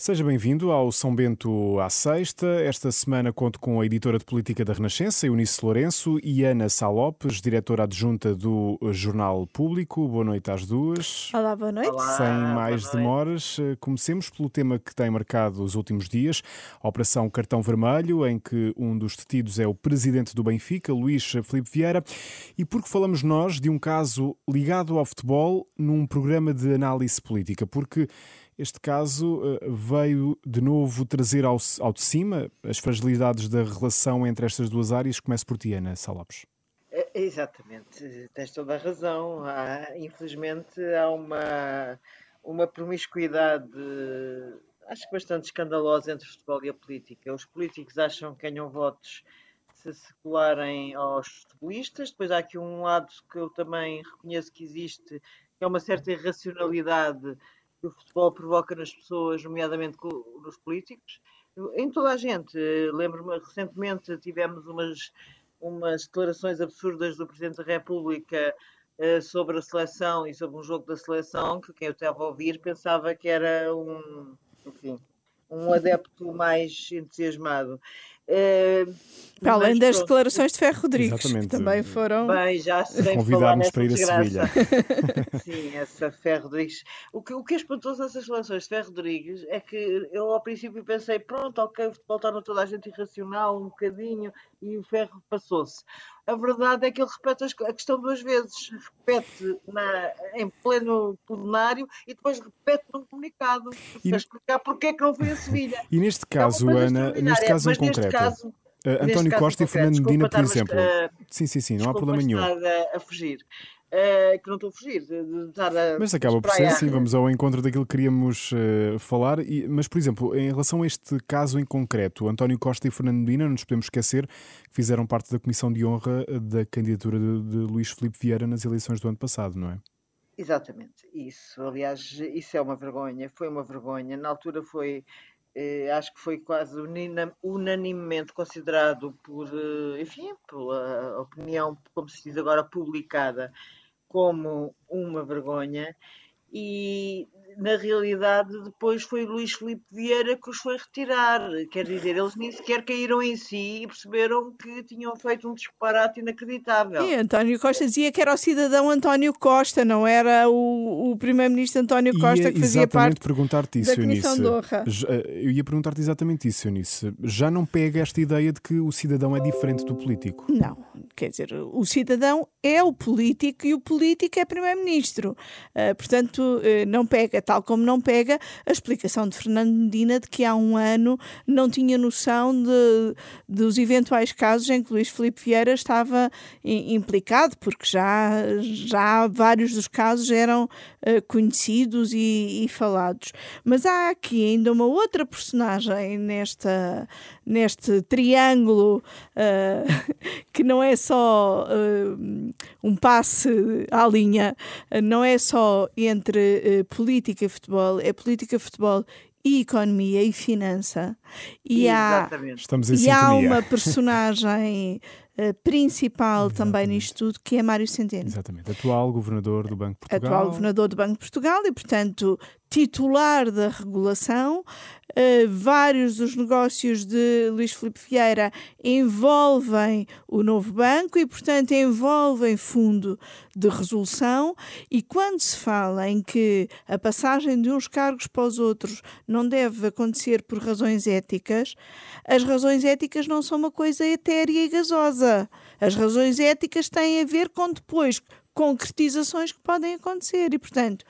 Seja bem-vindo ao São Bento à Sexta. Esta semana conto com a editora de política da Renascença, Eunice Lourenço, e Ana Salopes, diretora adjunta do Jornal Público. Boa noite às duas. Olá, boa noite. Olá, Sem mais noite. demoras, eh, comecemos pelo tema que tem marcado os últimos dias, a Operação Cartão Vermelho, em que um dos detidos é o presidente do Benfica, Luís Filipe Vieira, e porque falamos nós de um caso ligado ao futebol num programa de análise política, porque este caso eh, veio de novo trazer ao, ao de cima as fragilidades da relação entre estas duas áreas. Começo por ti, Ana Salopes. É, Exatamente, tens toda a razão. Há, infelizmente há uma, uma promiscuidade, acho que bastante escandalosa entre o futebol e a política. Os políticos acham que ganham votos se se colarem aos futebolistas. Depois há aqui um lado que eu também reconheço que existe, que é uma certa irracionalidade que o futebol provoca nas pessoas, nomeadamente nos políticos. Em toda a gente. Lembro-me, recentemente tivemos umas, umas declarações absurdas do Presidente da República eh, sobre a seleção e sobre um jogo da seleção, que quem eu estava a ouvir pensava que era um, enfim, um adepto mais entusiasmado. Eh, Para além das pronto, declarações de Ferro Rodrigues, Exatamente. que também foram. Bem, já Convidámos para ir a. Sevilha. Sim, essa Ferro Rodrigues. O que, o que é espantoso nessas relações de Ferro Rodrigues é que eu ao princípio pensei, pronto, ok, o futebol torna toda a gente irracional um bocadinho e o Ferro passou-se. A verdade é que ele repete a questão duas vezes. Repete na- em pleno plenário e depois repete num comunicado. Para explicar porque é que não foi a Sevilha. E neste É caso, coisa Ana, extraordinária, neste caso em concreto, caso- eh, neste António Costa e Fernando Medina, por exemplo. Sim, sim, sim, não há problema nenhum. a, a fugir. Eh, que não estou a fugir, de, de estar a Mas acaba por ser assim, vamos ao encontro daquilo que queríamos eh, falar. E- mas, por exemplo, em relação a este caso em concreto, António Costa e Fernando Medina, não nos podemos esquecer que fizeram parte da comissão de honra eh, da candidatura de, de Luís Filipe Vieira nas eleições do ano passado, não é? Exatamente, isso. Aliás, isso é uma vergonha, foi uma vergonha. Na altura foi, acho que foi quase unanimemente considerado por, enfim, pela opinião, como se diz agora, publicada, como uma vergonha. E na realidade depois foi Luís Filipe Vieira que os foi retirar. Quer dizer, eles nem sequer caíram em si e perceberam que tinham feito um disparate inacreditável. E António Costa dizia que era o cidadão António Costa, não era o, o primeiro-ministro António Costa ia que fazia parte. perguntar-te isso, da Comissão Eunice. de Honra. Eh, Eu ia perguntar-te exatamente isso, Eunice. Já não pega esta ideia de que o cidadão é diferente do político? Não, quer dizer, o cidadão é o político e o político é primeiro-ministro. Ah, portanto, eh, não pega, tal como não pega a explicação de Fernando Medina de que há um ano não tinha noção de, dos eventuais casos em que Luís Filipe Vieira estava implicado, porque já, já vários dos casos eram eh, conhecidos e, e falados. Mas há aqui ainda uma outra personagem nesta, neste triângulo eh, que não é só eh, um passe à linha, não é só entre eh, política e futebol, é política, futebol e economia e finança. E há, Exatamente. Estamos em e há uma personagem eh, principal também nisto tudo, que é Mário Centeno Exatamente. Atual governador do Banco de Portugal. atual governador do Banco de Portugal e, portanto, titular da regulação. Eh, vários dos negócios de Luís Filipe Vieira envolvem o novo banco e, portanto, envolvem fundo de resolução. E quando se fala em que a passagem de uns cargos para os outros não deve acontecer por razões éticas, as razões éticas não são uma coisa etérea e gasosa. As razões éticas têm a ver com depois concretizações que podem acontecer. E, portanto,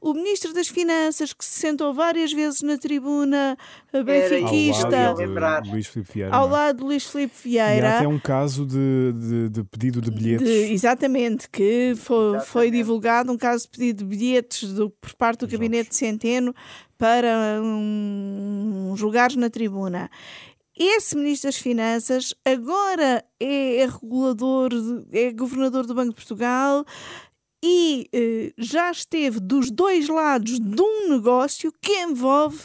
o Ministro das Finanças, que se sentou várias vezes na tribuna benfiquista, Ao lado de Luís Filipe Vieira. é? lado de Luís Filipe E há até um caso de, de- de pedido de bilhetes. De- exatamente, que foi, foi Exatamente. divulgado um caso de pedido de bilhetes do- por parte do gabinete de Centeno para um, uns lugares na tribuna. Esse Ministro das Finanças agora é, é regulador, é governador do Banco de Portugal e eh, já esteve dos dois lados de um negócio que envolve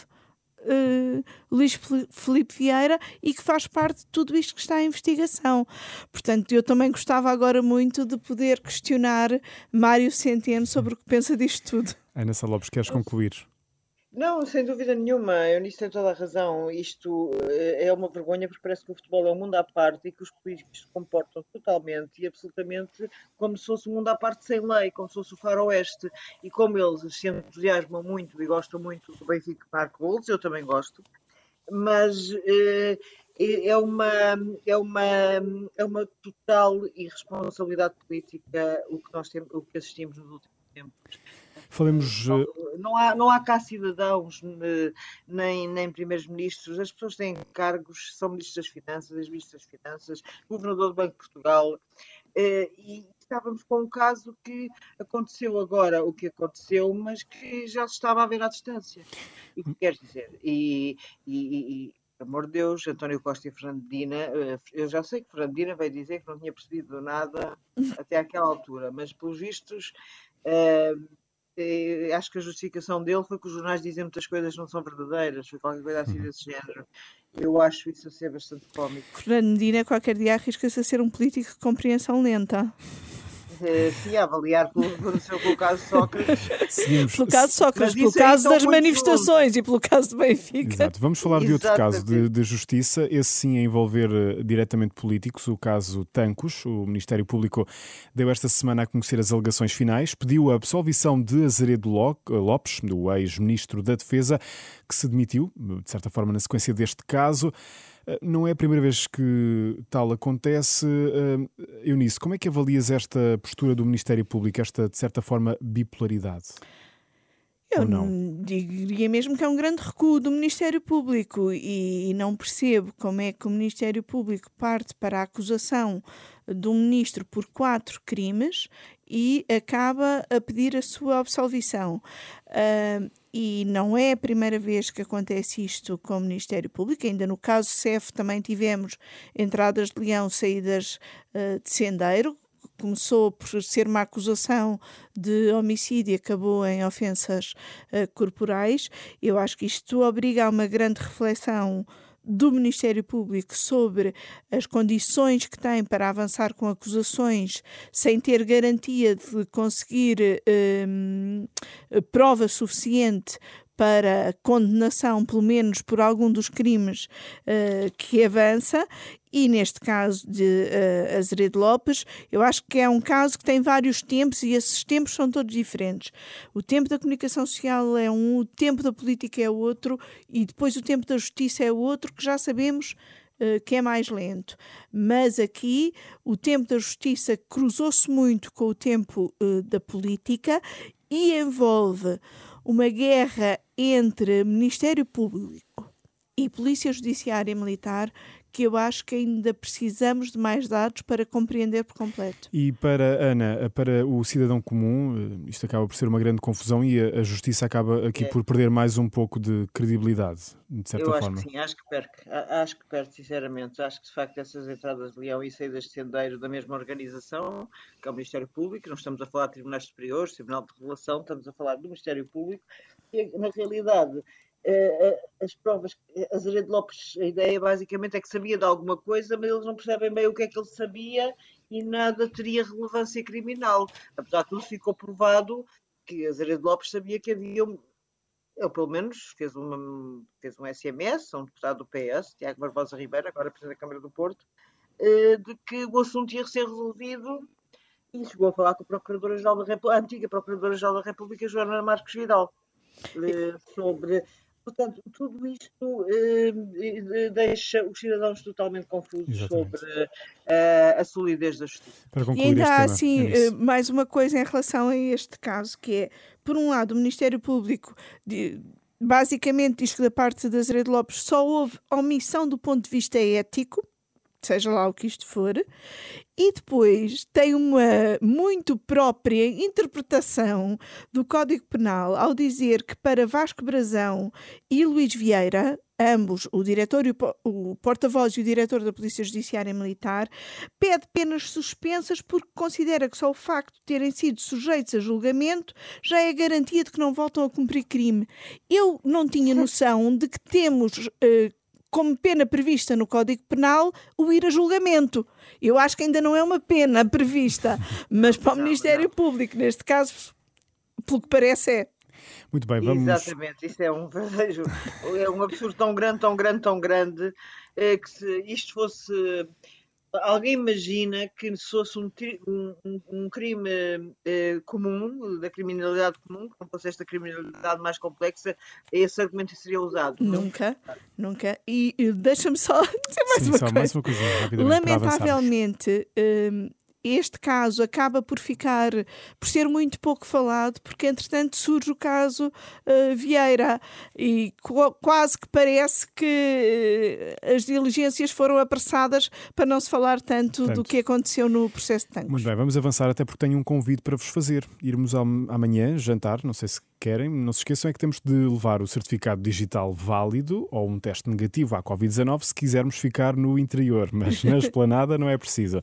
eh, Luís Filipe Vieira e que faz parte de tudo isto que está em investigação. Portanto, eu também gostava agora muito de poder questionar Mário Centeno sobre o que pensa disto tudo. Ana Salopes, queres concluir? Não, sem dúvida nenhuma, eu nisso tenho toda a razão. Isto é uma vergonha porque parece que o futebol é um mundo à parte e que os políticos se comportam totalmente e absolutamente como se fosse um mundo à parte sem lei, como se fosse o faroeste. E como eles se entusiasmam muito e gostam muito do Benfica Marco gols, eu também gosto, mas é uma, é uma, é uma total irresponsabilidade política o que nós temos, o que assistimos nos últimos tempos. Falemos. Não, eh, não, há, não há cá cidadãos eh, nem, nem primeiros-ministros, as pessoas têm cargos, são ministros das Finanças, ex-ministros das Finanças, governador do Banco de Portugal, eh, e estávamos com um caso que aconteceu agora o que aconteceu, mas que já se estava a ver à distância. E que quer dizer? E, e, e amor de Deus, António Costa e Fernandina, eu já sei que Fernandina vai dizer que não tinha percebido nada até àquela altura, mas pelos vistos eh, acho que a justificação dele foi que os jornais dizem muitas coisas que não são verdadeiras, foi qualquer coisa assim uhum. desse género. Eu acho isso a ser bastante cómico. Fernando Medina, qualquer dia arrisca-se a ser um político de compreensão lenta. Eh, sim, a avaliar pelo, pelo caso Sócrates. Seguimos. Pelo caso Sócrates, pelo caso das manifestações e pelo caso de Benfica. Exato. Vamos falar de outro caso de, de, justiça, esse sim a envolver uh, diretamente políticos, o caso Tancos. O Ministério Público deu esta semana a conhecer as alegações finais, pediu a absolvição de Azeredo Lopes, do ex-ministro da Defesa, que se demitiu, de certa forma, na sequência deste caso. Eh, não é a primeira vez que tal acontece. Eh, Eunice, como é que avalias esta postura do Ministério Público, esta, de certa forma, bipolaridade? Eu não? diria mesmo que é um grande recuo do Ministério Público e não percebo como é que o Ministério Público parte para a acusação um ministro por quatro crimes e acaba a pedir a sua absolvição. Uh, e não é a primeira vez que acontece isto com o Ministério Público, ainda no caso CEF também tivemos entradas de leão, saídas uh, de sendeiro, começou por ser uma acusação de homicídio e acabou em ofensas uh, corporais. Eu acho que isto obriga a uma grande reflexão do Ministério Público sobre as condições que tem para avançar com acusações sem ter garantia de conseguir hum, prova suficiente para condenação, pelo menos por algum dos crimes uh, que avança, e neste caso de uh, Lopes, eu acho que é um caso que tem vários tempos e esses tempos são todos diferentes. O tempo da comunicação social é um, o tempo da política é outro e depois o tempo da justiça é outro, que já sabemos uh, que é mais lento. Mas aqui o tempo da justiça cruzou-se muito com o tempo uh, da política e envolve uma guerra entre Ministério Público e Polícia Judiciária Militar que eu acho que ainda precisamos de mais dados para compreender por completo. E para Ana, para o cidadão comum, eh, isto acaba por ser uma grande confusão e a, justiça acaba aqui é. por perder mais um pouco de credibilidade, de certa eu forma. Acho que sim, acho que perde, acho que perde, sinceramente. Acho que de facto essas entradas de leão e saídas de sendeiro da mesma organização, que é o Ministério Público, não estamos a falar de tribunais superiores, tribunal de regulação, estamos a falar do Ministério Público, e na realidade as provas, a Azeredo Lopes, a ideia basicamente é que sabia de alguma coisa, mas eles não percebem bem o que é que ele sabia e nada teria relevância criminal. Apesar de tudo, ficou provado que Azeredo Lopes sabia que havia, ele pelo menos fez, uma, fez um SMS a um deputado do PS, Tiago Barbosa Ribeiro, agora Presidente da Câmara do Porto, eh, de que o assunto ia ser resolvido e chegou a falar com a Procuradora-Geral da República, a antiga Procuradora-Geral da República, Joana Marcos Vidal, sobre Portanto, tudo isto eh, deixa os cidadãos totalmente confusos Exatamente. sobre eh, a solidez da justiça. e ainda há, assim, é mais uma coisa em relação a este caso, que é, por um lado, o Ministério Público de, basicamente diz que da parte da Azeredo Lopes só houve omissão do ponto de vista ético, seja lá o que isto for, e depois tem uma muito própria interpretação do Código Penal ao dizer que para Vasco Brazão e Luís Vieira, ambos, o diretor e o porta-voz e o diretor da Polícia Judiciária Militar, pede penas suspensas porque considera que só o facto de terem sido sujeitos a julgamento já é garantia de que não voltam a cumprir crime. Eu não tinha noção de que temos uh, como pena prevista no Código Penal o ir a julgamento. Eu acho que ainda não é uma pena prevista, mas para o Ministério Público, neste caso, pelo que parece, é. Muito bem, vamos. Exatamente, isso é um verdadeiro, é um absurdo tão grande, tão grande, tão grande, é, que se isto fosse alguém imagina que se fosse um, um, um crime eh, comum, da criminalidade comum, que não fosse esta criminalidade mais complexa, esse argumento seria usado. Nunca, nunca. E, e deixa-me só dizer mais, Sim, uma, só coisa. mais uma coisa. Lamentavelmente, hum, este caso acaba por ficar, por ser muito pouco falado, porque entretanto surge o caso uh, Vieira e quase que parece que uh, as diligências foram apressadas para não se falar tanto, tanto, do que aconteceu no processo de tanques. Muito bem, vamos avançar até porque tenho um convite para vos fazer. Irmos amanhã jantar, não sei se querem, não se esqueçam é que temos de levar o certificado digital válido ou um teste negativo à Covid-19 se quisermos ficar no interior, mas na esplanada não é preciso.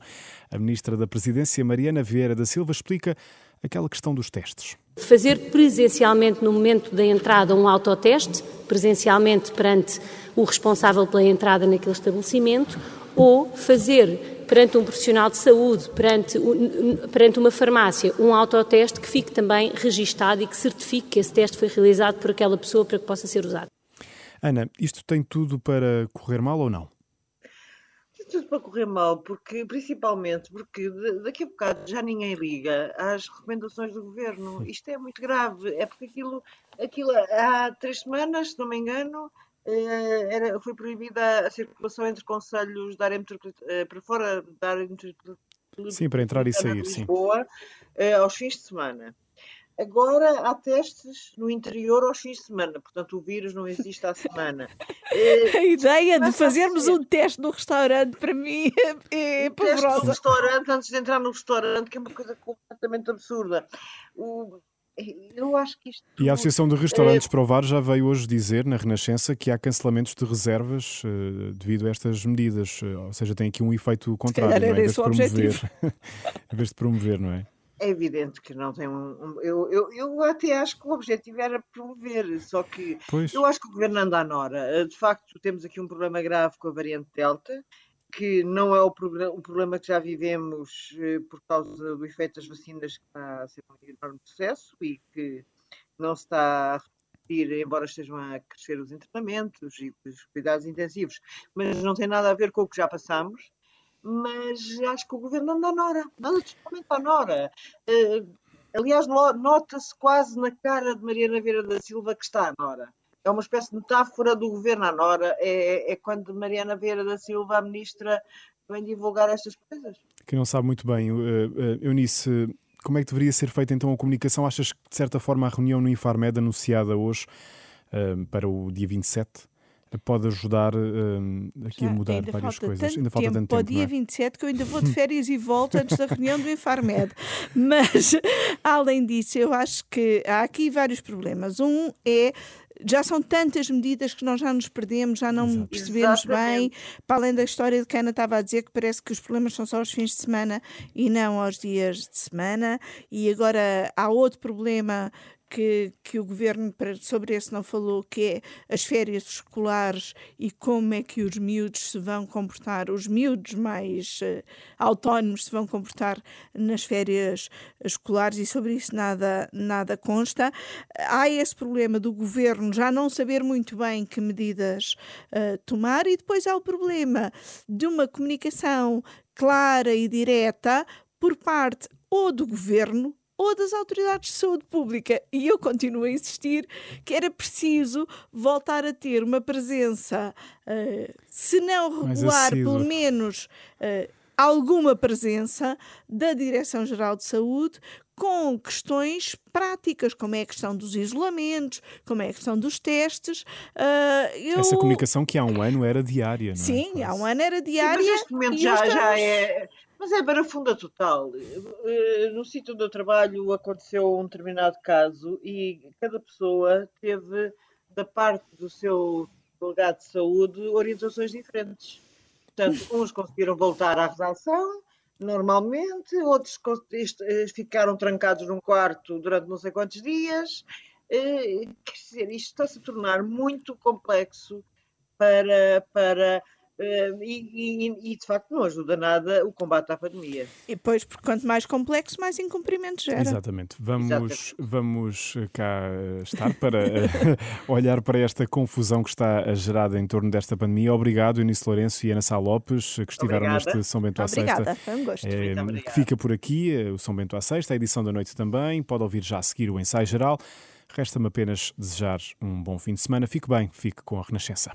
A Ministra da Presidência, Mariana Vieira da Silva, explica aquela questão dos testes. Fazer presencialmente no momento da entrada um autoteste, presencialmente perante o responsável pela entrada naquele estabelecimento, ou fazer perante um profissional de saúde, perante, perante uma farmácia, um autoteste que fique também registado e que certifique que esse teste foi realizado por aquela pessoa para que possa ser usado. Ana, isto tem tudo para correr mal ou não? Tem tudo para correr mal, porque principalmente porque daqui a bocado já ninguém liga às recomendações do governo. Isto é muito grave. É porque aquilo, aquilo há três semanas, se não me engano, era, foi proibida a circulação entre conselhos da área eh, para fora da área Sim, para entrar e sair, Lisboa, sim. aos fins de semana. Agora há testes no interior aos fins de semana, portanto o vírus não existe à semana. a ideia de fazermos um teste no restaurante para mim é, é pavorosa. no restaurante antes de entrar no restaurante, que é uma coisa completamente absurda. O, eu acho que isto. E a Associação de Restaurantes é... Provar já veio hoje dizer, na Renascença, que há cancelamentos de reservas uh, devido a estas medidas. Uh, ou seja, tem aqui um efeito contrário, não é? Em vez, de promover, em vez de promover, não é? É evidente que não tem um. um eu, eu, eu até acho que o objetivo era promover, só que pois. eu acho que o governo anda à nora. Eh, de facto, temos aqui um problema grave com a variante Delta que não é o, problema que já vivemos eh, por causa do efeito das vacinas, que está a ser um enorme sucesso e que não se está a repetir, embora estejam a crescer os internamentos e os cuidados intensivos, mas não tem nada a ver com o que já passamos. Mas acho que o governo anda à nora, anda totalmente à nora. Uh, aliás, nota-se quase na cara de Mariana Vieira da Silva que está à nora é uma espécie de metáfora do governo à Nora. É, é quando Mariana Vieira da Silva, a ministra, vem divulgar estas coisas. Que não sabe muito bem, uh, uh, Eunice, como é que deveria ser feita então a comunicação? Achas que, de certa forma, a reunião no Infarmed anunciada hoje uh, para o dia 27 pode ajudar uh, aqui Já, a mudar várias coisas. Ainda falta tempo, tanto tempo. Para o dia é? 27, que eu ainda vou de férias e volto antes da reunião do Infarmed. Mas, além disso, eu acho que há aqui vários problemas. Um é já são tantas medidas que nós já nos perdemos, já não Exato. percebemos Exatamente. bem. Para além da história de que a Ana estava a dizer, que parece que os problemas são só aos fins de semana e não aos dias de semana. E agora há outro problema que, que o governo sobre esse não falou, que é as férias escolares e como é que os miúdos se vão comportar, os miúdos mais uh, autónomos se vão comportar nas férias escolares e sobre isso nada, nada consta. Há esse problema do governo já não saber muito bem que medidas uh, tomar e depois há o problema de uma comunicação clara e direta por parte ou do governo ou das autoridades de saúde pública. E eu continuo a insistir que era preciso voltar a ter uma presença, uh, se não regular, pelo menos. Uh, alguma presença da Direção-Geral de Saúde com questões práticas, como é a questão dos isolamentos, como é a questão dos testes. Uh, eu... Essa comunicação que há um ano era diária, não é? Sim, há um ano era diária. Sim, mas neste momento já, estamos... já é mas é barafunda total. Eh, no sítio onde eu trabalho aconteceu um determinado caso e cada pessoa teve, da parte do seu delegado de saúde, orientações diferentes. Portanto, uns conseguiram voltar à redação normalmente, outros eh, ficaram trancados num quarto durante não sei quantos dias. Eh, quer dizer, isto está-se a tornar muito complexo para, para e, e, e, de facto não ajuda nada o combate à pandemia. E depois, porque quanto mais complexo, mais incumprimentos gera. Exatamente. Vamos, Exatamente. vamos cá estar para olhar para esta confusão que está gerada em torno desta pandemia. Obrigado, Eunice Lourenço e Ana Sá Lopes, que estiveram Obrigada. neste São Bento à Sexta. Obrigada, foi um gosto. É, que fica por aqui, eh, o São Bento à Sexta, a edição da noite também. Pode ouvir já a seguir o ensaio geral. Resta-me apenas desejar um bom fim de semana. Fique bem, fique com a Renascença.